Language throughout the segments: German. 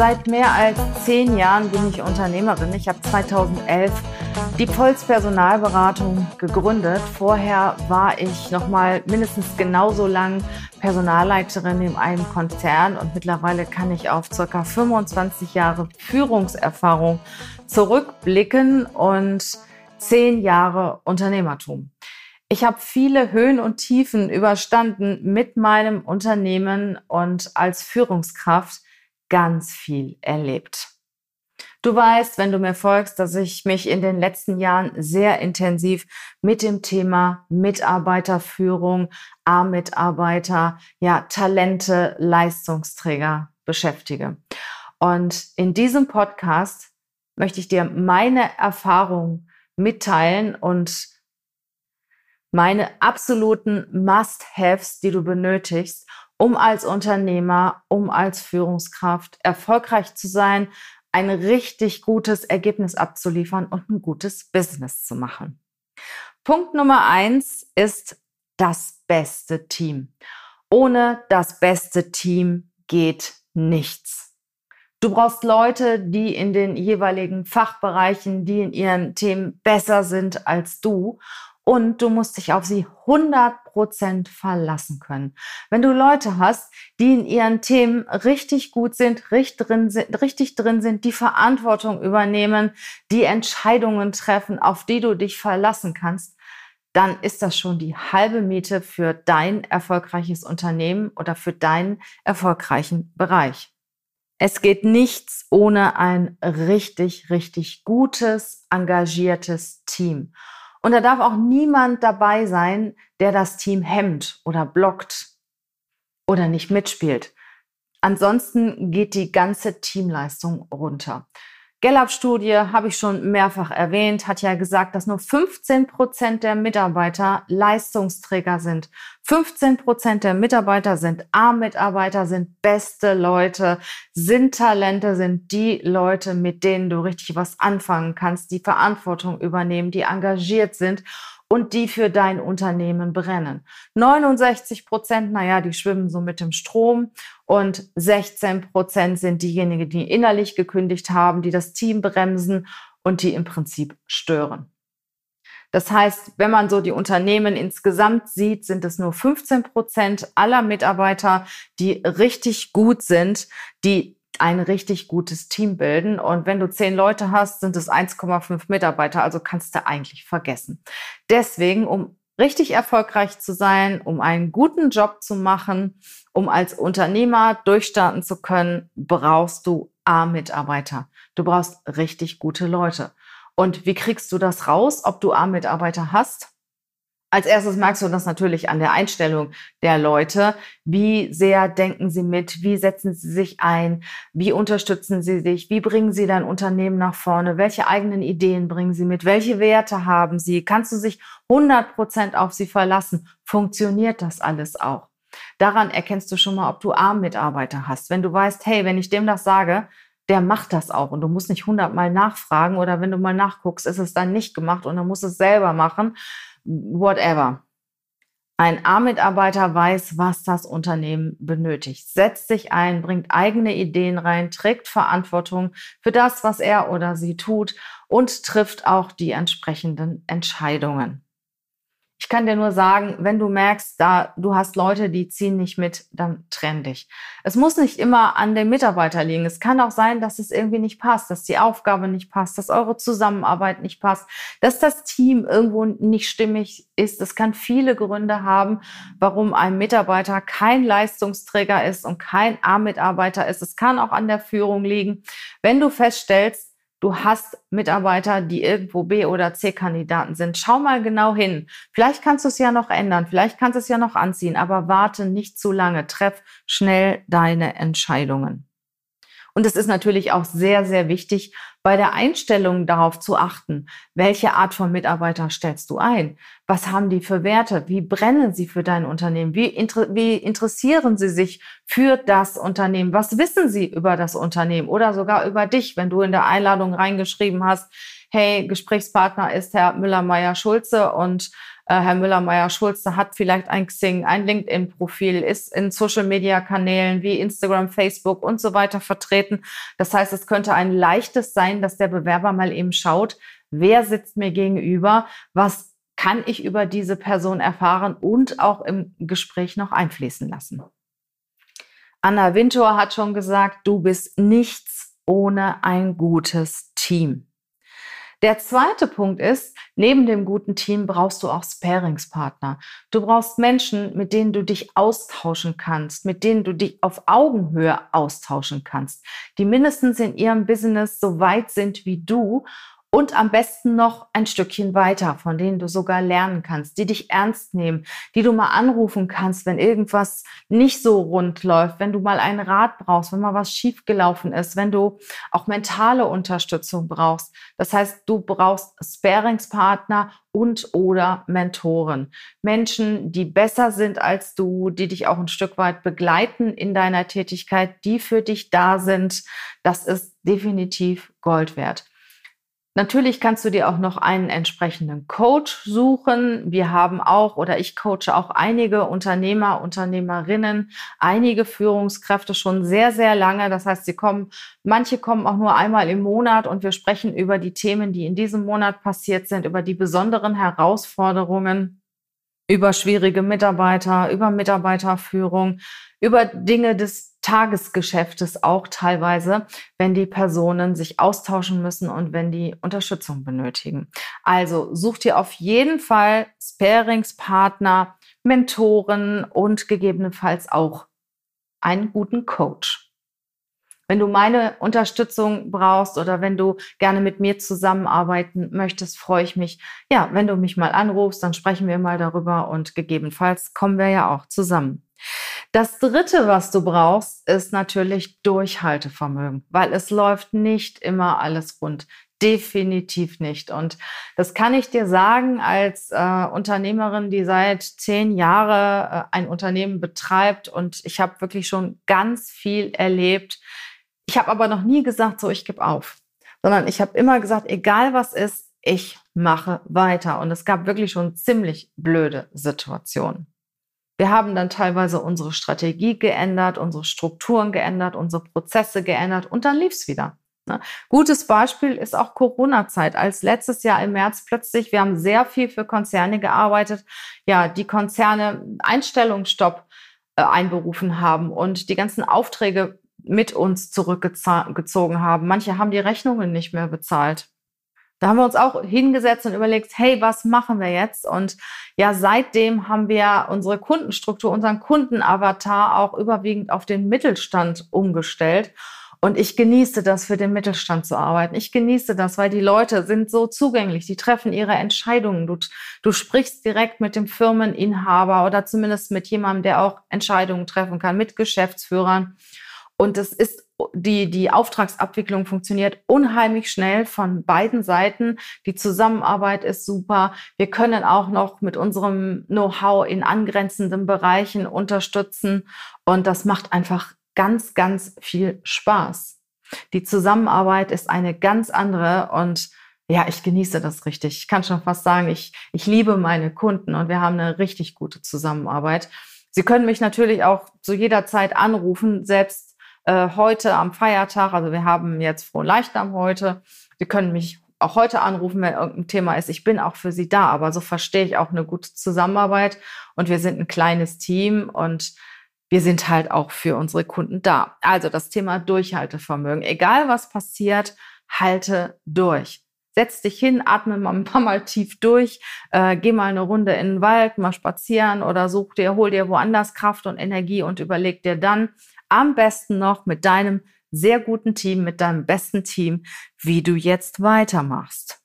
Seit mehr als zehn Jahren bin ich Unternehmerin. Ich habe 2011 die Polz Personalberatung gegründet. Vorher war ich noch mal mindestens genauso lang Personalleiterin in einem Konzern und mittlerweile kann ich auf circa 25 Jahre Führungserfahrung zurückblicken und zehn Jahre Unternehmertum. Ich habe viele Höhen und Tiefen überstanden mit meinem Unternehmen und als Führungskraft ganz viel erlebt. Du weißt, wenn du mir folgst, dass ich mich in den letzten Jahren sehr intensiv mit dem Thema Mitarbeiterführung, A-Mitarbeiter, ja, Talente, Leistungsträger beschäftige. Und in diesem Podcast möchte ich dir meine Erfahrung mitteilen und meine absoluten Must-Haves, die du benötigst, um als Unternehmer, um als Führungskraft erfolgreich zu sein, ein richtig gutes Ergebnis abzuliefern und ein gutes Business zu machen. Punkt Nummer eins ist das beste Team. Ohne das beste Team geht nichts. Du brauchst Leute, die in den jeweiligen Fachbereichen, die in ihren Themen besser sind als du und du musst dich auf sie 100% verlassen können. Wenn du Leute hast, die in ihren Themen richtig gut sind, richtig drin sind, richtig drin sind, die Verantwortung übernehmen, die Entscheidungen treffen, auf die du dich verlassen kannst, dann ist das schon die halbe Miete für dein erfolgreiches Unternehmen oder für deinen erfolgreichen Bereich. Es geht nichts ohne ein richtig, richtig gutes, engagiertes Team. Und da darf auch niemand dabei sein, der das Team hemmt oder blockt oder nicht mitspielt. Ansonsten geht die ganze Teamleistung runter. Gallup-Studie habe ich schon mehrfach erwähnt, hat ja gesagt, dass nur 15 Prozent der Mitarbeiter Leistungsträger sind. 15 Prozent der Mitarbeiter sind A-Mitarbeiter, sind beste Leute, sind Talente, sind die Leute, mit denen du richtig was anfangen kannst, die Verantwortung übernehmen, die engagiert sind und die für dein Unternehmen brennen. 69 Prozent, naja, die schwimmen so mit dem Strom und 16 Prozent sind diejenigen, die innerlich gekündigt haben, die das Team bremsen und die im Prinzip stören. Das heißt, wenn man so die Unternehmen insgesamt sieht, sind es nur 15 Prozent aller Mitarbeiter, die richtig gut sind, die ein richtig gutes Team bilden. Und wenn du zehn Leute hast, sind es 1,5 Mitarbeiter. Also kannst du eigentlich vergessen. Deswegen, um richtig erfolgreich zu sein, um einen guten Job zu machen, um als Unternehmer durchstarten zu können, brauchst du A-Mitarbeiter. Du brauchst richtig gute Leute. Und wie kriegst du das raus, ob du A-Mitarbeiter hast? Als erstes merkst du das natürlich an der Einstellung der Leute. Wie sehr denken sie mit? Wie setzen sie sich ein? Wie unterstützen sie sich? Wie bringen sie dein Unternehmen nach vorne? Welche eigenen Ideen bringen sie mit? Welche Werte haben sie? Kannst du sich 100 Prozent auf sie verlassen? Funktioniert das alles auch? Daran erkennst du schon mal, ob du A-Mitarbeiter hast. Wenn du weißt, hey, wenn ich dem das sage, der macht das auch und du musst nicht hundertmal nachfragen oder wenn du mal nachguckst, ist es dann nicht gemacht und dann musst es selber machen whatever. Ein A-Mitarbeiter weiß, was das Unternehmen benötigt, setzt sich ein, bringt eigene Ideen rein, trägt Verantwortung für das, was er oder sie tut und trifft auch die entsprechenden Entscheidungen. Ich kann dir nur sagen, wenn du merkst, da du hast Leute, die ziehen nicht mit, dann trenn dich. Es muss nicht immer an dem Mitarbeiter liegen. Es kann auch sein, dass es irgendwie nicht passt, dass die Aufgabe nicht passt, dass eure Zusammenarbeit nicht passt, dass das Team irgendwo nicht stimmig ist. Es kann viele Gründe haben, warum ein Mitarbeiter kein Leistungsträger ist und kein A-Mitarbeiter ist. Es kann auch an der Führung liegen. Wenn du feststellst, du hast Mitarbeiter, die irgendwo B- oder C-Kandidaten sind. Schau mal genau hin. Vielleicht kannst du es ja noch ändern, vielleicht kannst du es ja noch anziehen, aber warte nicht zu lange. Treff schnell deine Entscheidungen. Und es ist natürlich auch sehr, sehr wichtig, bei der Einstellung darauf zu achten, welche Art von Mitarbeiter stellst du ein? Was haben die für Werte? Wie brennen sie für dein Unternehmen? Wie, inter wie interessieren sie sich für das Unternehmen? Was wissen sie über das Unternehmen oder sogar über dich, wenn du in der Einladung reingeschrieben hast, hey, Gesprächspartner ist Herr Müller-Meyer-Schulze und Herr Müller-Meyer-Schulze hat vielleicht ein Xing, ein LinkedIn-Profil, ist in Social-Media-Kanälen wie Instagram, Facebook und so weiter vertreten. Das heißt, es könnte ein leichtes sein, dass der Bewerber mal eben schaut, wer sitzt mir gegenüber, was kann ich über diese Person erfahren und auch im Gespräch noch einfließen lassen. Anna Wintour hat schon gesagt, du bist nichts ohne ein gutes Team. Der zweite Punkt ist, neben dem guten Team brauchst du auch Sparingspartner. Du brauchst Menschen, mit denen du dich austauschen kannst, mit denen du dich auf Augenhöhe austauschen kannst, die mindestens in ihrem Business so weit sind wie du und am besten noch ein Stückchen weiter, von denen du sogar lernen kannst, die dich ernst nehmen, die du mal anrufen kannst, wenn irgendwas nicht so rund läuft, wenn du mal einen Rat brauchst, wenn mal was schiefgelaufen ist, wenn du auch mentale Unterstützung brauchst. Das heißt, du brauchst Sparingspartner und oder Mentoren. Menschen, die besser sind als du, die dich auch ein Stück weit begleiten in deiner Tätigkeit, die für dich da sind. Das ist definitiv Gold wert. Natürlich kannst du dir auch noch einen entsprechenden Coach suchen. Wir haben auch oder ich coache auch einige Unternehmer, Unternehmerinnen, einige Führungskräfte schon sehr, sehr lange. Das heißt, sie kommen, manche kommen auch nur einmal im Monat und wir sprechen über die Themen, die in diesem Monat passiert sind, über die besonderen Herausforderungen, über schwierige Mitarbeiter, über Mitarbeiterführung, über Dinge des Tagesgeschäftes auch teilweise, wenn die Personen sich austauschen müssen und wenn die Unterstützung benötigen. Also such dir auf jeden Fall Sparingspartner, Mentoren und gegebenenfalls auch einen guten Coach. Wenn du meine Unterstützung brauchst oder wenn du gerne mit mir zusammenarbeiten möchtest, freue ich mich. Ja, wenn du mich mal anrufst, dann sprechen wir mal darüber und gegebenenfalls kommen wir ja auch zusammen. Das dritte, was du brauchst, ist natürlich Durchhaltevermögen, weil es läuft nicht immer alles rund. Definitiv nicht. Und das kann ich dir sagen als äh, Unternehmerin, die seit zehn Jahren äh, ein Unternehmen betreibt. Und ich habe wirklich schon ganz viel erlebt. Ich habe aber noch nie gesagt, so, ich gebe auf. Sondern ich habe immer gesagt, egal was ist, ich mache weiter. Und es gab wirklich schon ziemlich blöde Situationen. Wir haben dann teilweise unsere Strategie geändert, unsere Strukturen geändert, unsere Prozesse geändert und dann lief es wieder. Ne? Gutes Beispiel ist auch Corona-Zeit. Als letztes Jahr im März plötzlich, wir haben sehr viel für Konzerne gearbeitet, ja, die Konzerne Einstellungsstopp äh, einberufen haben und die ganzen Aufträge mit uns zurückgezogen haben. Manche haben die Rechnungen nicht mehr bezahlt. Da haben wir uns auch hingesetzt und überlegt, hey, was machen wir jetzt? Und ja, seitdem haben wir unsere Kundenstruktur, unseren Kundenavatar auch überwiegend auf den Mittelstand umgestellt. Und ich genieße das, für den Mittelstand zu arbeiten. Ich genieße das, weil die Leute sind so zugänglich, die treffen ihre Entscheidungen. Du, du sprichst direkt mit dem Firmeninhaber oder zumindest mit jemandem, der auch Entscheidungen treffen kann, mit Geschäftsführern. Und es ist die, die Auftragsabwicklung funktioniert unheimlich schnell von beiden Seiten. Die Zusammenarbeit ist super. Wir können auch noch mit unserem Know-how in angrenzenden Bereichen unterstützen. Und das macht einfach ganz, ganz viel Spaß. Die Zusammenarbeit ist eine ganz andere und ja, ich genieße das richtig. Ich kann schon fast sagen, ich, ich liebe meine Kunden und wir haben eine richtig gute Zusammenarbeit. Sie können mich natürlich auch zu jeder Zeit anrufen, selbst äh, heute am Feiertag, also wir haben jetzt Frohen Leichnam heute. Sie können mich auch heute anrufen, wenn irgendein Thema ist. Ich bin auch für Sie da, aber so verstehe ich auch eine gute Zusammenarbeit. Und wir sind ein kleines Team und wir sind halt auch für unsere Kunden da. Also das Thema Durchhaltevermögen. Egal was passiert, halte durch. Setz dich hin, atme mal ein paar Mal tief durch, äh, geh mal eine Runde in den Wald, mal spazieren oder such dir, hol dir woanders Kraft und Energie und überleg dir dann, am besten noch mit deinem sehr guten Team, mit deinem besten Team, wie du jetzt weitermachst.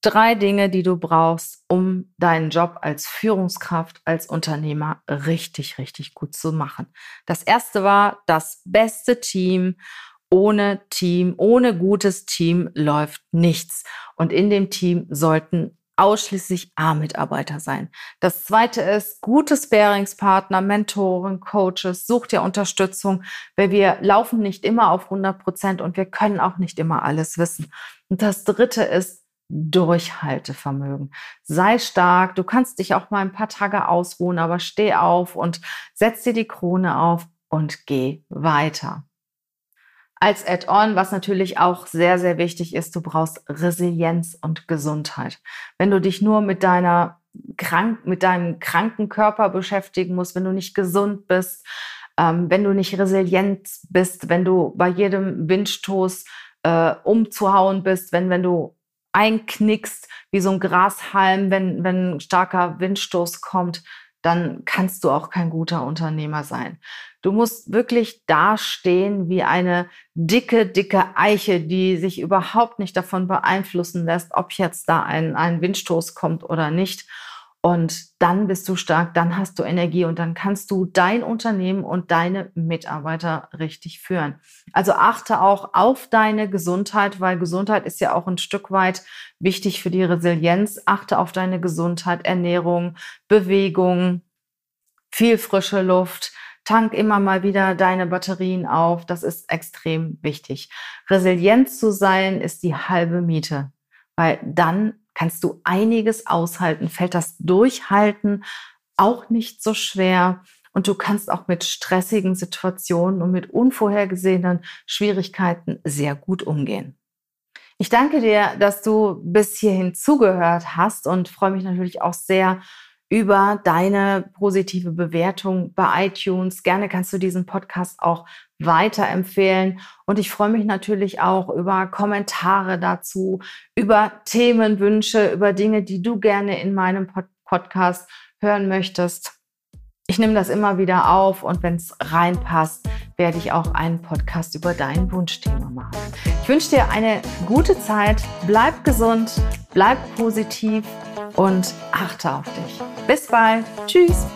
Drei Dinge, die du brauchst, um deinen Job als Führungskraft, als Unternehmer richtig, richtig gut zu machen. Das erste war das beste Team ohne Team, ohne gutes Team läuft nichts. Und in dem Team sollten ausschließlich A-Mitarbeiter sein. Das zweite ist gute Sparingspartner, Mentoren, Coaches, such dir Unterstützung, weil wir laufen nicht immer auf 100 Prozent und wir können auch nicht immer alles wissen. Und das dritte ist Durchhaltevermögen. Sei stark, du kannst dich auch mal ein paar Tage ausruhen, aber steh auf und setz dir die Krone auf und geh weiter als Add-on, was natürlich auch sehr, sehr wichtig ist, du brauchst Resilienz und Gesundheit. Wenn du dich nur mit deiner krank, mit deinem kranken Körper beschäftigen musst, wenn du nicht gesund bist, ähm, wenn du nicht resilient bist, wenn du bei jedem Windstoß äh, umzuhauen bist, wenn, wenn du einknickst wie so ein Grashalm, wenn, wenn ein starker Windstoß kommt, dann kannst du auch kein guter Unternehmer sein. Du musst wirklich dastehen wie eine dicke, dicke Eiche, die sich überhaupt nicht davon beeinflussen lässt, ob jetzt da ein, ein Windstoß kommt oder nicht. Und dann bist du stark, dann hast du Energie und dann kannst du dein Unternehmen und deine Mitarbeiter richtig führen. Also achte auch auf deine Gesundheit, weil Gesundheit ist ja auch ein Stück weit wichtig für die Resilienz. Achte auf deine Gesundheit, Ernährung, Bewegung, viel frische Luft. Tank immer mal wieder deine Batterien auf. Das ist extrem wichtig. Resilient zu sein ist die halbe Miete, weil dann kannst du einiges aushalten, fällt das Durchhalten auch nicht so schwer und du kannst auch mit stressigen Situationen und mit unvorhergesehenen Schwierigkeiten sehr gut umgehen. Ich danke dir, dass du bis hierhin zugehört hast und freue mich natürlich auch sehr über deine positive Bewertung bei iTunes. Gerne kannst du diesen Podcast auch weiterempfehlen. Und ich freue mich natürlich auch über Kommentare dazu, über Themenwünsche, über Dinge, die du gerne in meinem Pod Podcast hören möchtest. Ich nehme das immer wieder auf und wenn es reinpasst, werde ich auch einen Podcast über dein Wunschthema machen. Ich wünsche dir eine gute Zeit, bleib gesund, bleib positiv und achte auf dich. Bis bald. Tschüss.